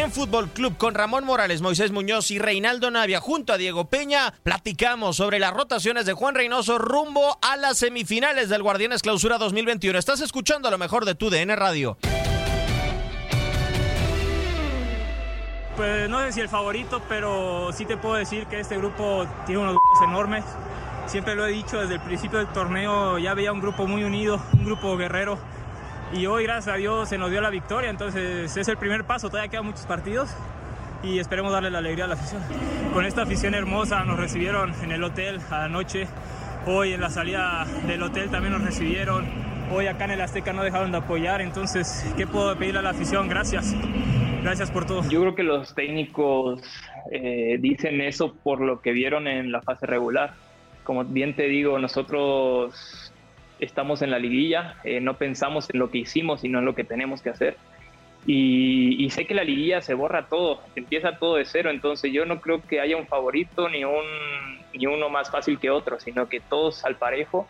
En Fútbol Club con Ramón Morales, Moisés Muñoz y Reinaldo Navia junto a Diego Peña platicamos sobre las rotaciones de Juan Reynoso rumbo a las semifinales del Guardianes Clausura 2021. Estás escuchando lo mejor de tu DN Radio. Pues no sé si el favorito, pero sí te puedo decir que este grupo tiene unos enormes. Siempre lo he dicho desde el principio del torneo, ya veía un grupo muy unido, un grupo guerrero. Y hoy, gracias a Dios, se nos dio la victoria, entonces es el primer paso, todavía quedan muchos partidos y esperemos darle la alegría a la afición. Con esta afición hermosa nos recibieron en el hotel anoche, hoy en la salida del hotel también nos recibieron, hoy acá en el Azteca no dejaron de apoyar, entonces, ¿qué puedo pedirle a la afición? Gracias, gracias por todo. Yo creo que los técnicos eh, dicen eso por lo que vieron en la fase regular. Como bien te digo, nosotros estamos en la liguilla, eh, no pensamos en lo que hicimos, sino en lo que tenemos que hacer. Y, y, sé que la liguilla se borra todo, empieza todo de cero, entonces yo no creo que haya un favorito ni, un, ni uno más fácil que otro, sino que todos al parejo.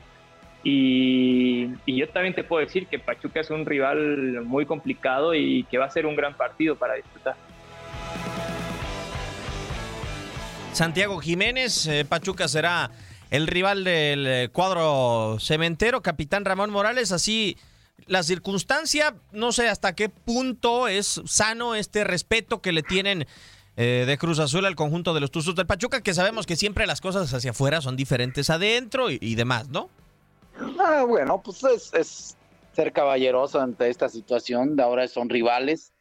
Y, y, yo también te puedo decir que Pachuca es un rival muy complicado y que va a ser un gran partido para disfrutar. Santiago Jiménez, eh, Pachuca será el rival del eh, cuadro cementero, capitán Ramón Morales, así la circunstancia, no sé hasta qué punto es sano este respeto que le tienen eh, de Cruz Azul al conjunto de los Tuzos del Pachuca, que sabemos que siempre las cosas hacia afuera son diferentes adentro y, demás, ¿no? Ah, bueno, pues es, es, ser caballeroso ante esta situación, de ahora son rivales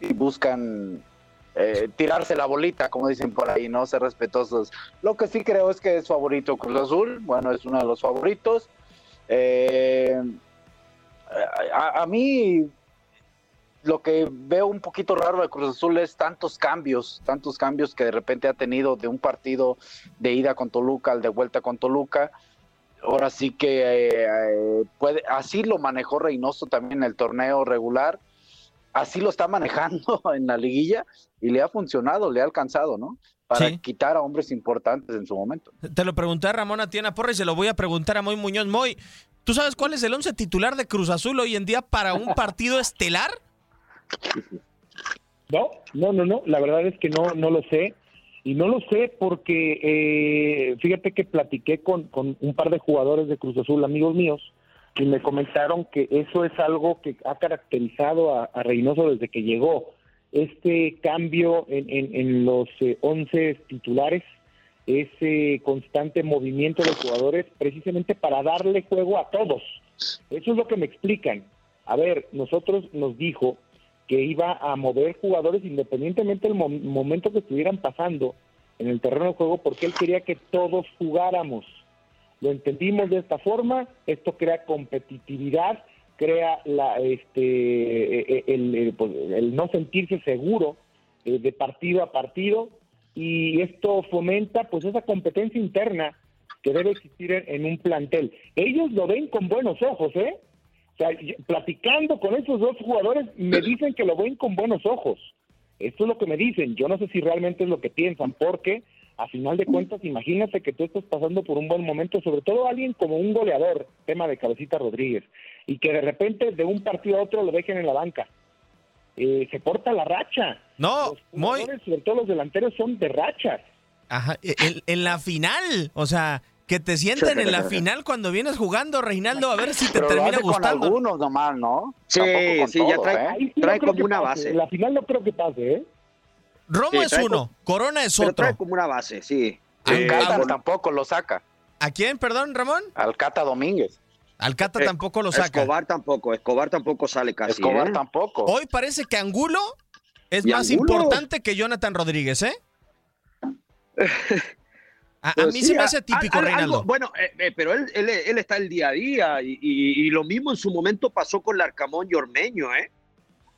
y buscan eh, tirarse la bolita, como dicen por ahí, no ser respetuosos. Lo que sí creo es que es favorito Cruz Azul, bueno, es uno de los favoritos. Eh, a, mí lo que veo un poquito raro de Cruz Azul es tantos cambios, tantos cambios que de repente ha tenido de un partido de ida con Toluca al de vuelta con Toluca. Ahora sí que eh, puede, así lo manejó Reynoso también en el torneo regular así lo está manejando en la liguilla y le ha funcionado, le ha alcanzado, ¿no? Para sí. quitar a hombres importantes en su momento. Te lo pregunté a Ramón Atiena Porra y se lo voy a preguntar a Moy Muñoz. Moy, ¿tú sabes cuál es el once titular de Cruz Azul hoy en día para un partido estelar? No, no, no, no. La verdad es que no, no lo sé. Y no lo sé porque eh, fíjate que platiqué con, con un par de jugadores de Cruz Azul, amigos míos, y me comentaron que eso es algo que ha caracterizado a, a Reynoso desde que llegó. Este cambio en, en, los eh, 11 titulares, ese constante movimiento de jugadores, precisamente para darle juego a todos, Eso es lo que me explican. A ver, nosotros nos dijo que iba a mover jugadores independientemente del momento que estuvieran pasando en el terreno de juego, porque él quería que todos jugáramos. Lo entendimos de esta forma, esto crea competitividad, crea la, este, el, pues, no sentirse seguro eh, de partido a partido y esto fomenta pues esa competencia interna que debe existir en, un plantel. Ellos lo ven con buenos ojos, ¿eh? O sea, platicando con esos dos jugadores me dicen que lo ven con buenos ojos. Esto es lo que me dicen. Yo no sé si realmente es lo que piensan, porque a final de cuentas, imagínate que tú estás pasando por un buen momento, sobre todo alguien como un goleador, tema de Cabecita Rodríguez, y que de repente de un partido a otro lo dejen en la banca. Eh, se corta la racha. No, muy... sobre todo los delanteros, son de rachas. Ajá, e, en, la final, o sea, que te sienten en la final cuando vienes jugando, Reinaldo, a ver si te termina gustando. Con algunos nomás, ¿no? Sí, sí, ya trae, ¿eh? trae como una base. En la final no creo que pase, ¿eh? Romo es uno, Corona es otro. trae como una base, sí. Alcata tampoco lo saca. ¿A quién, perdón, Ramón? Alcata Domínguez. Alcata eh, tampoco lo saca. Escobar tampoco, Escobar tampoco sale casi. Escobar ¿eh? tampoco. Hoy parece que Angulo es más importante que Jonathan Rodríguez, ¿eh? A, mí se me hace típico, Reinaldo. bueno, eh, pero él, él, está el día a día y, lo mismo en su momento pasó con Larcamón y Ormeño, ¿eh?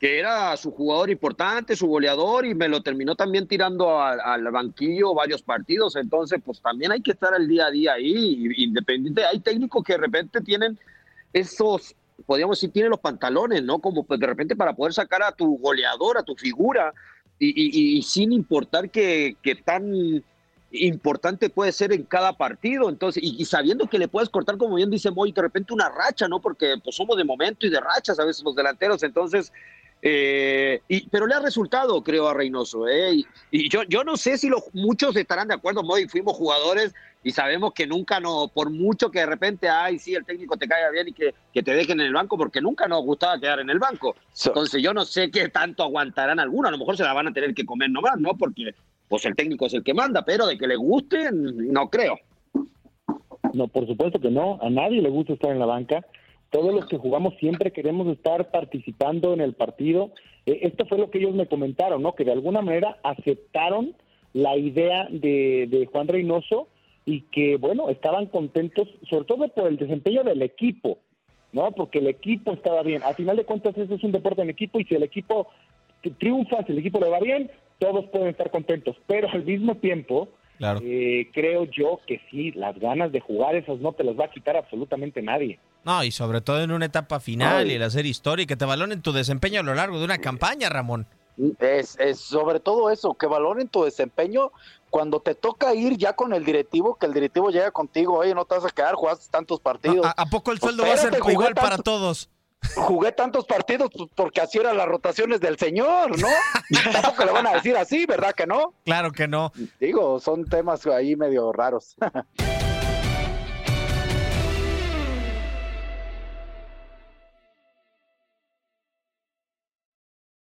Que era su jugador importante, su goleador, y me lo terminó también tirando al, banquillo varios partidos. Entonces, pues también hay que estar al día a día ahí, independiente. Hay técnicos que de repente tienen esos, podríamos decir, tienen los pantalones, ¿no? Como pues, de repente para poder sacar a tu goleador, a tu figura, y, sin importar que, que tan importante puede ser en cada partido, entonces, y, sabiendo que le puedes cortar, como bien dice Moy, de repente una racha, ¿no? Porque pues somos de momento y de rachas a veces los delanteros, entonces, eh, y, pero le ha resultado, creo, a Reynoso, ¿eh? Y, yo, yo no sé si los, muchos estarán de acuerdo, Moy, fuimos jugadores y sabemos que nunca no, por mucho que de repente, ay, sí, el técnico te caiga bien y que, que te dejen en el banco, porque nunca nos gustaba quedar en el banco. Entonces yo no sé qué tanto aguantarán algunos, a lo mejor se la van a tener que comer nomás, ¿no? Porque pues el técnico es el que manda, pero de que le guste, no creo. No, por supuesto que no, a nadie le gusta estar en la banca. Todos los que jugamos siempre queremos estar participando en el partido. Eh, esto fue lo que ellos me comentaron, ¿no? Que de alguna manera aceptaron la idea de, de Juan Reynoso y que, bueno, estaban contentos, sobre todo por el desempeño del equipo, ¿no? Porque el equipo estaba bien. A final de cuentas, eso es un deporte en equipo y si el equipo triunfa, si el equipo le va bien, todos pueden estar contentos, pero al mismo tiempo, eh, creo yo que sí, las ganas de jugar esas no te las va a quitar absolutamente nadie. No, y sobre todo en una etapa final y el hacer historia y que te valoren tu desempeño a lo largo de una campaña, Ramón. Es, es sobre todo eso, que valoren tu desempeño cuando te toca ir ya con el directivo, que el directivo llega contigo, oye, no te vas a quedar, jugaste tantos partidos. ¿A, poco el sueldo va a ser igual para todos? Jugué tantos partidos pues, porque así eran las rotaciones del señor, ¿no? Tampoco le van a decir así, ¿verdad que no? Claro que no. Digo, son temas ahí medio raros.